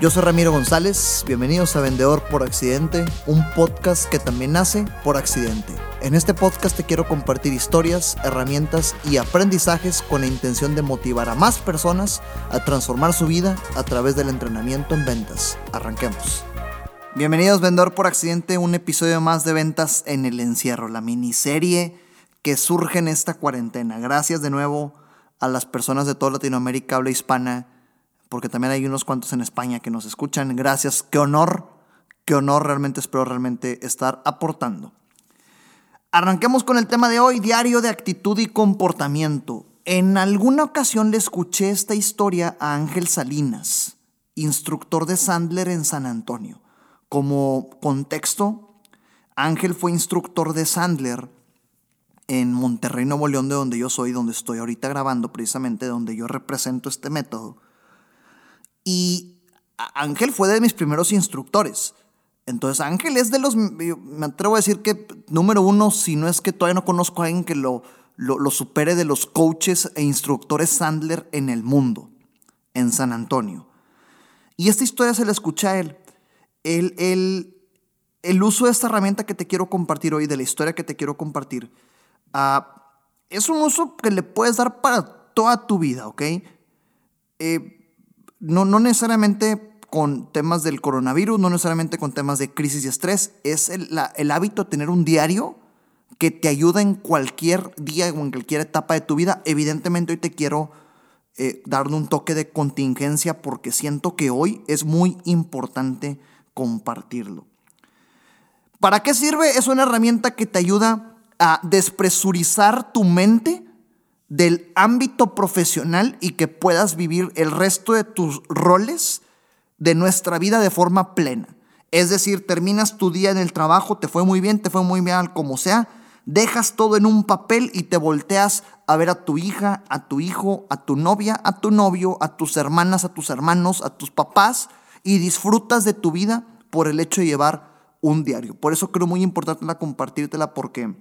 Yo soy Ramiro González, bienvenidos a Vendedor por Accidente, un podcast que también nace por accidente. En este podcast te quiero compartir historias, herramientas y aprendizajes con la intención de motivar a más personas a transformar su vida a través del entrenamiento en ventas. Arranquemos. Bienvenidos Vendedor por Accidente, un episodio más de ventas en el encierro, la miniserie que surge en esta cuarentena. Gracias de nuevo a las personas de toda Latinoamérica habla hispana porque también hay unos cuantos en España que nos escuchan. Gracias, qué honor, qué honor, realmente espero realmente estar aportando. Arranquemos con el tema de hoy, diario de actitud y comportamiento. En alguna ocasión le escuché esta historia a Ángel Salinas, instructor de Sandler en San Antonio. Como contexto, Ángel fue instructor de Sandler en Monterrey, Nuevo León, de donde yo soy, donde estoy ahorita grabando, precisamente donde yo represento este método. Y Ángel fue de mis primeros instructores. Entonces Ángel es de los, me atrevo a decir que número uno, si no es que todavía no conozco a alguien que lo, lo, supere de los coaches e instructores Sandler en el mundo, en San Antonio. Y esta historia se la escucha a él. El, el, el, uso de esta herramienta que te quiero compartir hoy, de la historia que te quiero compartir, uh, es un uso que le puedes dar para toda tu vida, ¿ok? Eh, no, no necesariamente con temas del coronavirus, no necesariamente con temas de crisis y estrés, es el, hábito de tener un diario que te ayuda en cualquier día o en cualquier etapa de tu vida. Evidentemente hoy te quiero eh, darle un toque de contingencia porque siento que hoy es muy importante compartirlo. ¿Para qué sirve? Es una herramienta que te ayuda a despresurizar tu mente del ámbito profesional y que puedas vivir el resto de tus roles de nuestra vida de forma plena. Es decir, terminas tu día en el trabajo, te fue muy bien, te fue muy bien, como sea, dejas todo en un papel y te volteas a ver a tu hija, a tu hijo, a tu novia, a tu novio, a tus hermanas, a tus hermanos, a tus papás y disfrutas de tu vida por el hecho de llevar un diario. Por eso creo muy importante la compartírtela porque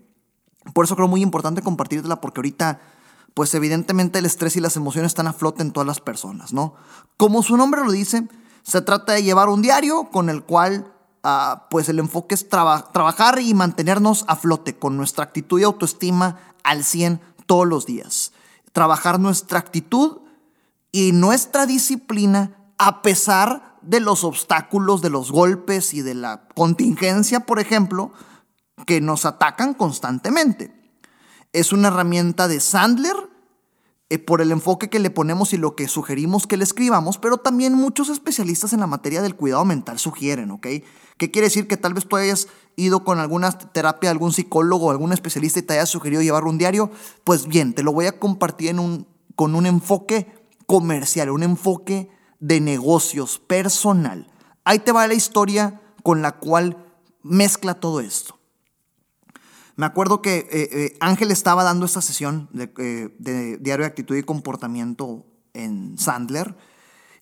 por eso creo muy importante compartírtela porque ahorita pues evidentemente el estrés y las emociones están a flote en todas las personas, ¿no? Como su nombre lo dice, se trata de llevar un diario con el cual ah, pues el enfoque es trabajar y mantenernos a flote con nuestra actitud y autoestima al 100 todos los días. Trabajar nuestra actitud y nuestra disciplina a pesar de los obstáculos, de los golpes y de la contingencia, por ejemplo, que nos atacan constantemente. Es una herramienta de Sandler eh, por el enfoque que le ponemos y lo que sugerimos que le escribamos, pero también muchos especialistas en la materia del cuidado mental sugieren, ¿ok? ¿Qué quiere decir? Que tal vez tú hayas ido con alguna terapia, algún psicólogo algún especialista y te haya sugerido llevar un diario. Pues bien, te lo voy a compartir con un enfoque comercial, un enfoque de negocios personal. Ahí te va la historia con la cual mezcla todo esto. Me acuerdo que eh, eh, Ángel estaba dando esta sesión eh, de, diario de actitud y comportamiento en Sandler.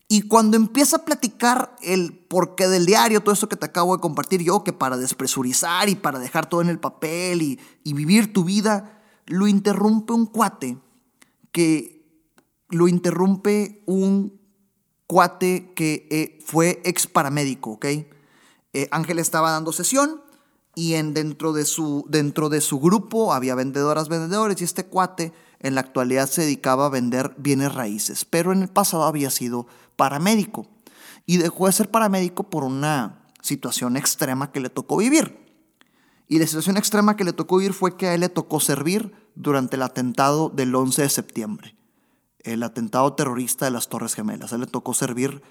Y cuando empieza a platicar el porqué del diario, todo esto que te acabo de compartir yo, que para despresurizar y para dejar todo en el papel y, y vivir tu vida, lo interrumpe un cuate que lo interrumpe un cuate que fue ex paramédico, ¿ok? Ángel estaba dando sesión y en, dentro, de su, dentro de su grupo había vendedoras, vendedores y este cuate en la actualidad se dedicaba a vender bienes raíces, pero en el pasado había sido paramédico y dejó de ser paramédico por una situación extrema que le tocó vivir. Y la situación extrema que le tocó vivir fue que a él le tocó servir durante el atentado del 11 de septiembre, el atentado terrorista de las Torres Gemelas. A él le tocó servir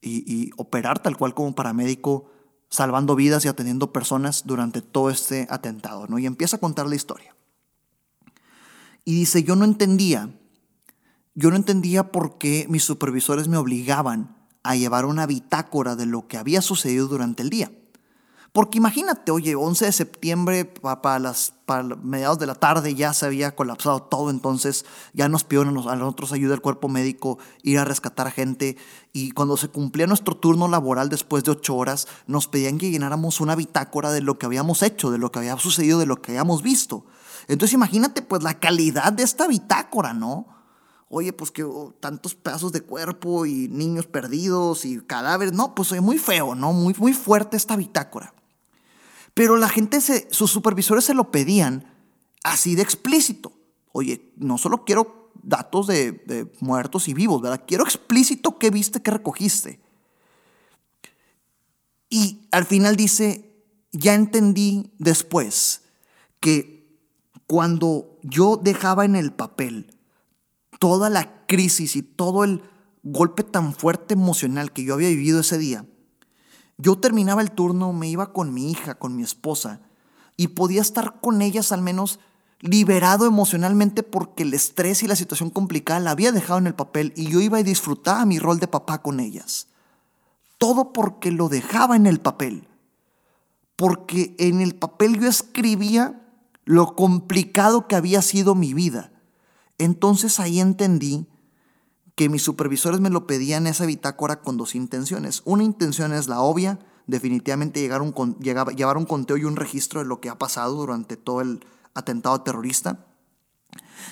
y operar tal cual como paramédico salvando vidas y atendiendo personas durante todo este atentado, ¿no? Y empieza a contar la historia. Y dice, yo no entendía, yo no entendía por qué mis supervisores me obligaban a llevar una bitácora de lo que había sucedido durante el día. Porque imagínate, oye, 11 de septiembre para, las, mediados de la tarde ya se había colapsado todo, entonces ya nos pidieron a nosotros ayuda el cuerpo médico, ir a rescatar gente y cuando se cumplía nuestro turno laboral después de ocho horas, nos pedían que llenáramos una bitácora de lo que habíamos hecho, de lo que había sucedido, de lo que habíamos visto. Entonces imagínate pues la calidad de esta bitácora, ¿no? oye, pues que oh, tantos pedazos de cuerpo y niños perdidos y cadáveres. No, pues muy feo, ¿no? Muy, muy fuerte esta bitácora. Pero la gente, sus supervisores se lo pedían así de explícito. Oye, no solo quiero datos de, de muertos y vivos, ¿verdad? Quiero explícito qué viste, qué recogiste. Y al final dice, ya entendí después que cuando yo dejaba en el papel toda la crisis y todo el golpe tan fuerte emocional que yo había vivido ese día, yo terminaba el turno, me iba con mi hija, con mi esposa, y podía estar con ellas al menos liberado emocionalmente porque el estrés y la situación complicada la había dejado en el papel y yo iba a disfrutar mi rol de papá con ellas. Todo porque lo dejaba en el papel. Porque en el papel yo escribía lo complicado que había sido mi vida. Entonces ahí entendí que mis supervisores me lo pedían esa bitácora con dos intenciones. Una intención es la obvia, definitivamente llegar un, llevar un conteo y un registro de lo que ha pasado durante todo el atentado terrorista.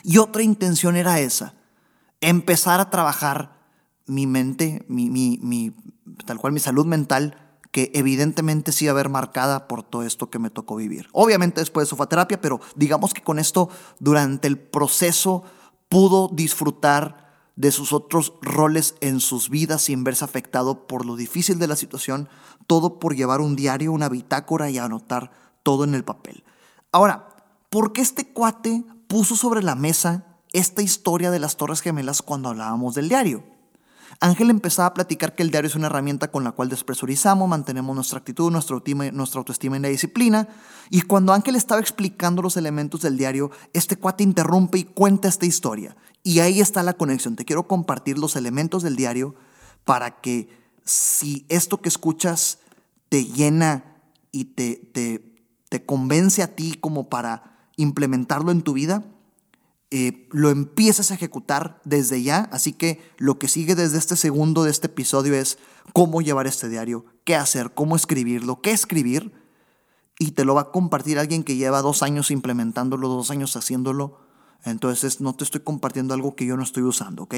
Y otra intención era esa, empezar a trabajar mi mente, mi, tal cual mi salud mental, que evidentemente sí iba a ver marcada por todo esto que me tocó vivir. Obviamente después de sofaterapia, pero digamos que con esto, durante el proceso pudo disfrutar de sus otros roles en sus vidas sin verse afectado por lo difícil de la situación, todo por llevar un diario, una bitácora y anotar todo en el papel. Ahora, ¿por qué este cuate puso sobre la mesa esta historia de las Torres Gemelas cuando hablábamos del diario? Ángel empezaba a platicar que el diario es una herramienta con la cual despresurizamos, mantenemos nuestra actitud, nuestra autoestima, nuestra autoestima en la disciplina. Y cuando Ángel estaba explicando los elementos del diario, este cuate interrumpe y cuenta esta historia. Y ahí está la conexión. Te quiero compartir los elementos del diario para que si esto que escuchas te llena y te, te, te convence a ti como para implementarlo en tu vida, eh, lo empiezas a ejecutar desde ya. Así que lo que sigue desde este segundo de este episodio es cómo llevar este diario, qué hacer, cómo escribirlo, qué escribir. Y te lo va a compartir alguien que lleva dos años implementándolo, dos años haciéndolo. Entonces no te estoy compartiendo algo que yo no estoy usando, ¿ok?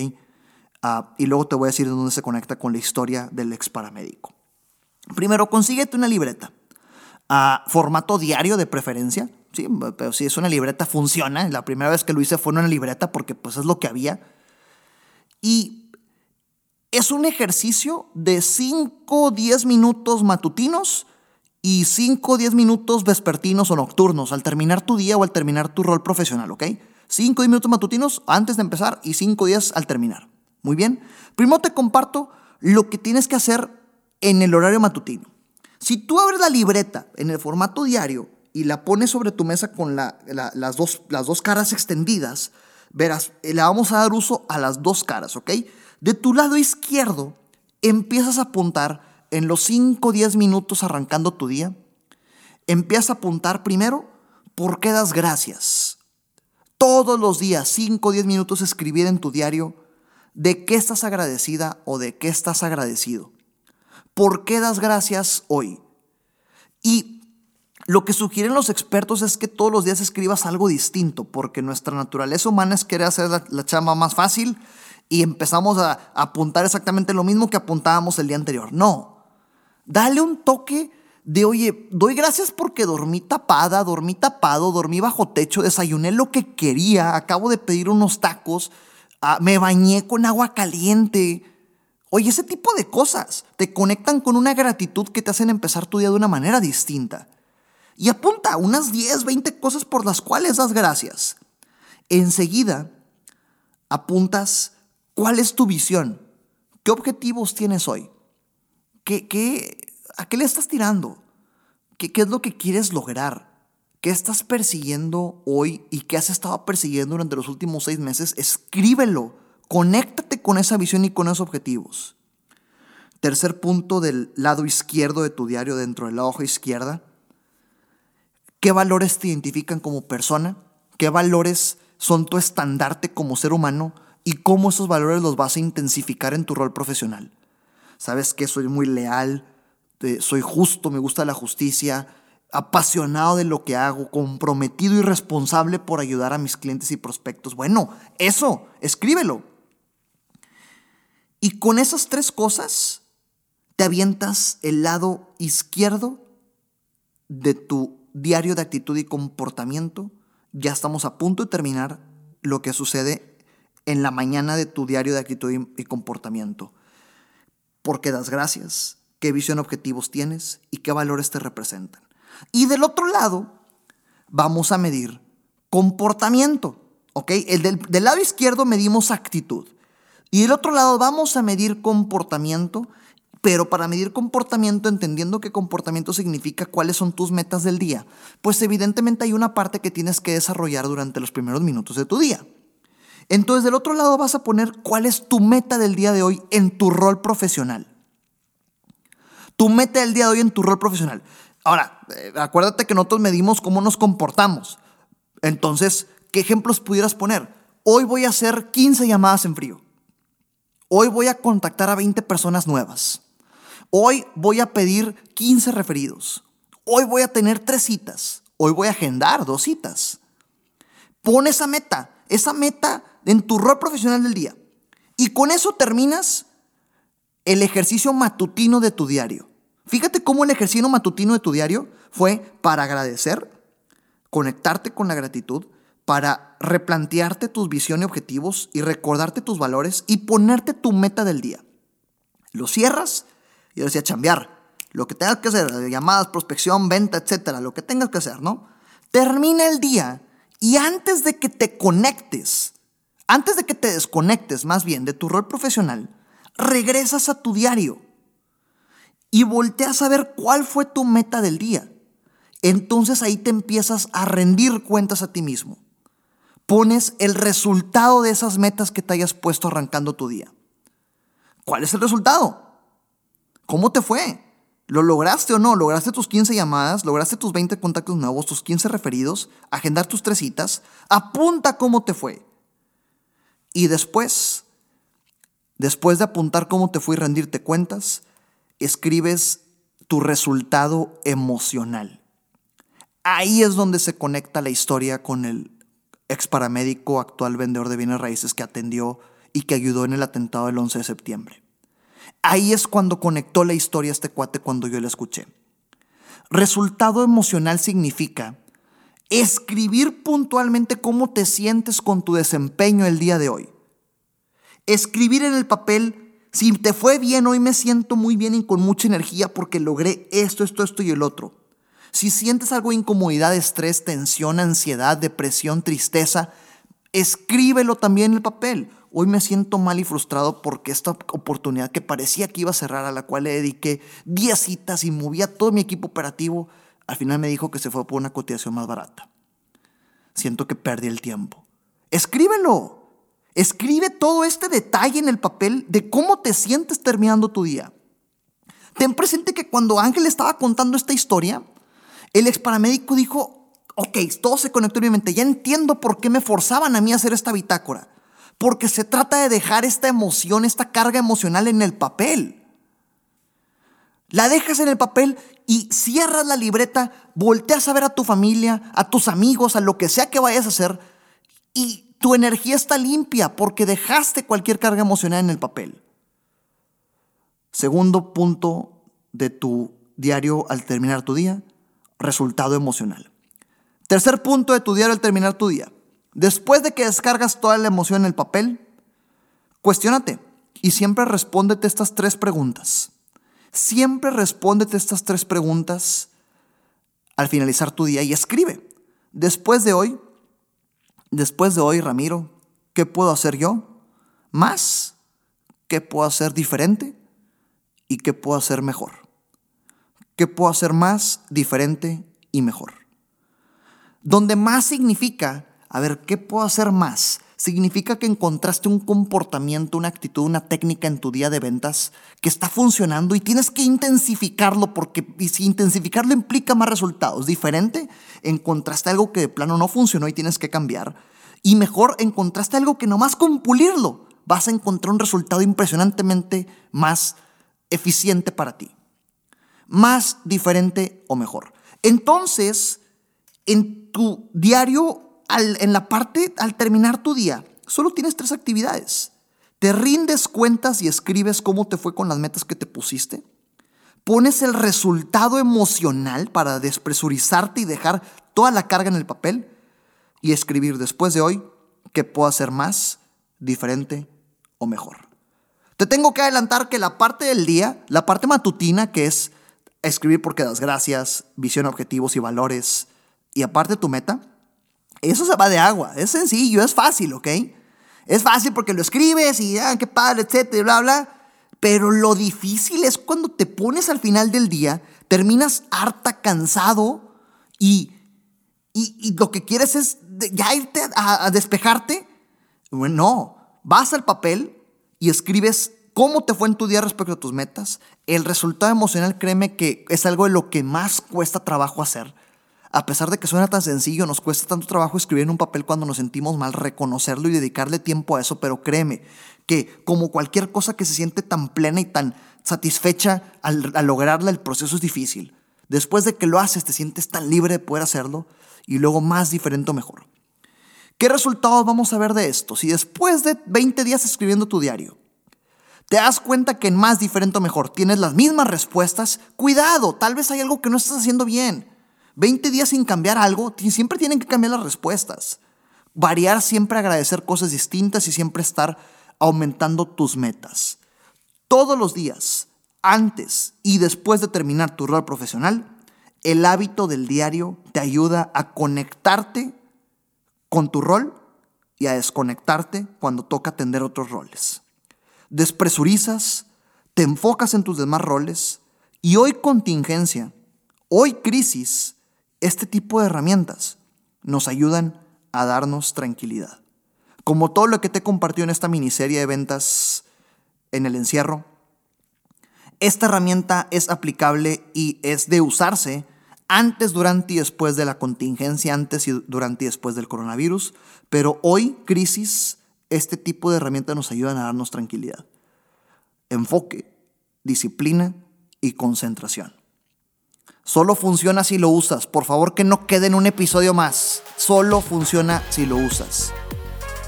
Ah, y luego te voy a decir dónde se conecta con la historia del ex paramédico. Primero, consíguete una libreta. a formato diario de preferencia. Sí, pero si es una libreta, funciona. La primera vez que lo hice fue en una libreta porque pues es lo que había. Y es un ejercicio de 5 o 10 minutos matutinos y 5 o 10 minutos vespertinos o nocturnos al terminar tu día o al terminar tu rol profesional, ¿ok? 5 o 10 minutos matutinos antes de empezar y 5 días al terminar. Muy bien. Primero te comparto lo que tienes que hacer en el horario matutino. Si tú abres la libreta en el formato diario y la pones sobre tu mesa con las, dos, las dos caras extendidas, verás, le vamos a dar uso a las dos caras, ¿ok? De tu lado izquierdo empiezas a apuntar en los 5 o 10 minutos arrancando tu día. Empiezas a apuntar primero por qué das gracias. Todos los días, 5 o 10 minutos, escribir en tu diario de qué estás agradecida o de qué estás agradecido. ¿Por qué das gracias hoy? Y lo que sugieren los expertos es que todos los días escribas algo distinto, porque nuestra naturaleza humana es querer hacer la, chamba más fácil y empezamos a, a apuntar exactamente lo mismo que apuntábamos el día anterior. No, dale un toque de, oye, doy gracias porque dormí tapada, dormí tapado, dormí bajo techo, desayuné lo que quería, acabo de pedir unos tacos, ah, me bañé con agua caliente. Oye, ese tipo de cosas te conectan con una gratitud que te hacen empezar tu día de una manera distinta y apunta unas 10, 20 cosas por las cuales das gracias. Enseguida, apuntas cuál es tu visión, qué objetivos tienes hoy, ¿Qué, qué, a qué le estás tirando, ¿Qué, qué es lo que quieres lograr, qué estás persiguiendo hoy y qué has estado persiguiendo durante los últimos seis meses. Escríbelo, conéctate con esa visión y con esos objetivos. Tercer punto del lado izquierdo de tu diario, dentro de la hoja izquierda ¿Qué valores te identifican como persona? ¿Qué valores son tu estandarte como ser humano? ¿Y cómo esos valores los vas a intensificar en tu rol profesional? ¿Sabes que soy muy leal? Soy justo, me gusta la justicia, apasionado de lo que hago, comprometido y responsable por ayudar a mis clientes y prospectos. Bueno, eso, escríbelo. Y con esas tres cosas te avientas el lado izquierdo de tu diario de actitud y comportamiento. Ya estamos a punto de terminar lo que sucede en la mañana de tu diario de actitud y comportamiento. Porque das gracias, qué visión objetivos tienes y qué valores te representan. Y del otro lado, vamos a medir comportamiento. ¿Ok? El del, del lado izquierdo medimos actitud. Y del otro lado vamos a medir comportamiento, pero para medir comportamiento, entendiendo que comportamiento significa cuáles son tus metas del día, pues evidentemente hay una parte que tienes que desarrollar durante los primeros minutos de tu día. Entonces del otro lado vas a poner cuál es tu meta del día de hoy en tu rol profesional. Tu meta del día de hoy en tu rol profesional. Ahora, eh, acuérdate que nosotros medimos cómo nos comportamos. Entonces, ¿qué ejemplos pudieras poner? Hoy voy a hacer 15 llamadas en frío. Hoy voy a contactar a 20 personas nuevas. Hoy voy a pedir 15 referidos. Hoy voy a tener tres citas. Hoy voy a agendar dos citas. Pon esa meta, esa meta en tu rol profesional del día. Y con eso terminas el ejercicio matutino de tu diario. Fíjate cómo el ejercicio matutino de tu diario fue para agradecer, conectarte con la gratitud, para replantearte tus visiones y objetivos y recordarte tus valores y ponerte tu meta del día. Lo cierras y ahora sí chambear. Lo que tengas que hacer, llamadas, prospección, venta, etcétera, lo que tengas que hacer, ¿no? Termina el día y antes de que te conectes, antes de que te desconectes más bien de tu rol profesional, regresas a tu diario y volteas a ver cuál fue tu meta del día. Entonces ahí te empiezas a rendir cuentas a ti mismo pones el resultado de esas metas que te hayas puesto arrancando tu día. ¿Cuál es el resultado? ¿Cómo te fue? ¿Lo lograste o no? ¿Lograste tus 15 llamadas? ¿Lograste tus 20 contactos nuevos? ¿Tus 15 referidos? ¿Agendar tus tres citas? Apunta cómo te fue. Y después, después de apuntar cómo te fue y rendirte cuentas, escribes tu resultado emocional. Ahí es donde se conecta la historia con el ex paramédico, actual vendedor de bienes raíces que atendió y que ayudó en el atentado del 11 de septiembre. Ahí es cuando conectó la historia este cuate cuando yo la escuché. Resultado emocional significa escribir puntualmente cómo te sientes con tu desempeño el día de hoy. Escribir en el papel, si te fue bien, hoy me siento muy bien y con mucha energía porque logré esto, esto, esto y el otro. Si sientes algo de incomodidad, estrés, tensión, ansiedad, depresión, tristeza, escríbelo también en el papel. Hoy me siento mal y frustrado porque esta oportunidad que parecía que iba a cerrar, a la cual le dediqué 10 citas y movía todo mi equipo operativo, al final me dijo que se fue por una cotización más barata. Siento que perdí el tiempo. Escríbelo. Escribe todo este detalle en el papel de cómo te sientes terminando tu día. Ten presente que cuando Ángel estaba contando esta historia, el ex paramédico dijo, ok, todo se conectó en mi mente, ya entiendo por qué me forzaban a mí a hacer esta bitácora. Porque se trata de dejar esta emoción, esta carga emocional en el papel. La dejas en el papel y cierras la libreta, volteas a ver a tu familia, a tus amigos, a lo que sea que vayas a hacer y tu energía está limpia porque dejaste cualquier carga emocional en el papel. Segundo punto de tu diario al terminar tu día, resultado emocional. Tercer punto de tu diario al terminar tu día. Después de que descargas toda la emoción en el papel, cuestionate y siempre respóndete estas tres preguntas. Siempre respóndete estas tres preguntas al finalizar tu día y escribe. Después de hoy, después de hoy, Ramiro, ¿qué puedo hacer yo? Más, ¿qué puedo hacer diferente? ¿Y qué puedo hacer mejor? ¿Qué puedo hacer más, diferente y mejor? Donde más significa, a ver, ¿qué puedo hacer más? Significa que encontraste un comportamiento, una actitud, una técnica en tu día de ventas que está funcionando y tienes que intensificarlo porque si intensificarlo implica más resultados. Diferente, encontraste algo que de plano no funcionó y tienes que cambiar. Y mejor, encontraste algo que nomás con pulirlo vas a encontrar un resultado impresionantemente más eficiente para ti más diferente o mejor. Entonces, en tu diario, en la parte, al terminar tu día, solo tienes tres actividades. ¿Te rindes cuentas y escribes cómo te fue con las metas que te pusiste? ¿Pones el resultado emocional para despresurizarte y dejar toda la carga en el papel? Y escribir después de hoy qué puedo hacer más, diferente o mejor. Te tengo que adelantar que la parte del día, la parte matutina, que es escribir porque das gracias, visión, objetivos y valores, y aparte tu meta, eso se va de agua. Es sencillo, es fácil, ¿ok? Es fácil porque lo escribes y, ah, qué padre, etcétera, bla, bla. Pero lo difícil es cuando te pones al final del día, terminas harta, cansado y, y, lo que quieres es ya irte a, a despejarte. Bueno, no, vas al papel y escribes cómo te fue en tu día respecto a tus metas. El resultado emocional, créeme que es algo de lo que más cuesta trabajo hacer a pesar de que suena tan sencillo, nos cuesta tanto trabajo escribir en un papel cuando nos sentimos mal, reconocerlo y dedicarle tiempo a eso, pero créeme que como cualquier cosa que se siente tan plena y tan satisfecha al, lograrla, el proceso es difícil. Después de que lo haces, te sientes tan libre de poder hacerlo y luego más diferente o mejor. ¿Qué resultados vamos a ver de esto? Si después de 20 días escribiendo tu diario, te das cuenta que en más diferente o mejor tienes las mismas respuestas, cuidado, tal vez hay algo que no estás haciendo bien. 20 días sin cambiar algo, siempre tienen que cambiar las respuestas. Variar, siempre agradecer cosas distintas y siempre estar aumentando tus metas. Todos los días, antes y después de terminar tu rol profesional, el hábito del diario te ayuda a conectarte con tu rol y a desconectarte cuando toca atender otros roles. Despresurizas, te enfocas en tus demás roles y hoy contingencia, hoy crisis, este tipo de herramientas nos ayudan a darnos tranquilidad. Como todo lo que te he compartido en esta miniserie de ventas en el encierro, esta herramienta es aplicable y es de usarse antes, durante y después de la contingencia, antes y durante y después del coronavirus, pero hoy, crisis, este tipo de herramientas nos ayudan a darnos tranquilidad. Enfoque, disciplina y concentración. Solo funciona si lo usas. Por favor que no quede en un episodio más. Solo funciona si lo usas.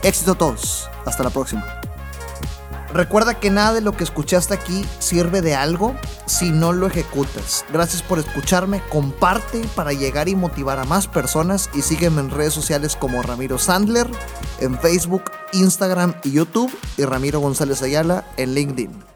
Éxito a todos. Hasta la próxima. Recuerda que nada de lo que escuchaste aquí sirve de algo si no lo ejecutas. Gracias por escucharme, comparte para llegar y motivar a más personas y sígueme en redes sociales como Ramiro Sandler, en Facebook, Instagram y YouTube y Ramiro González Ayala en LinkedIn.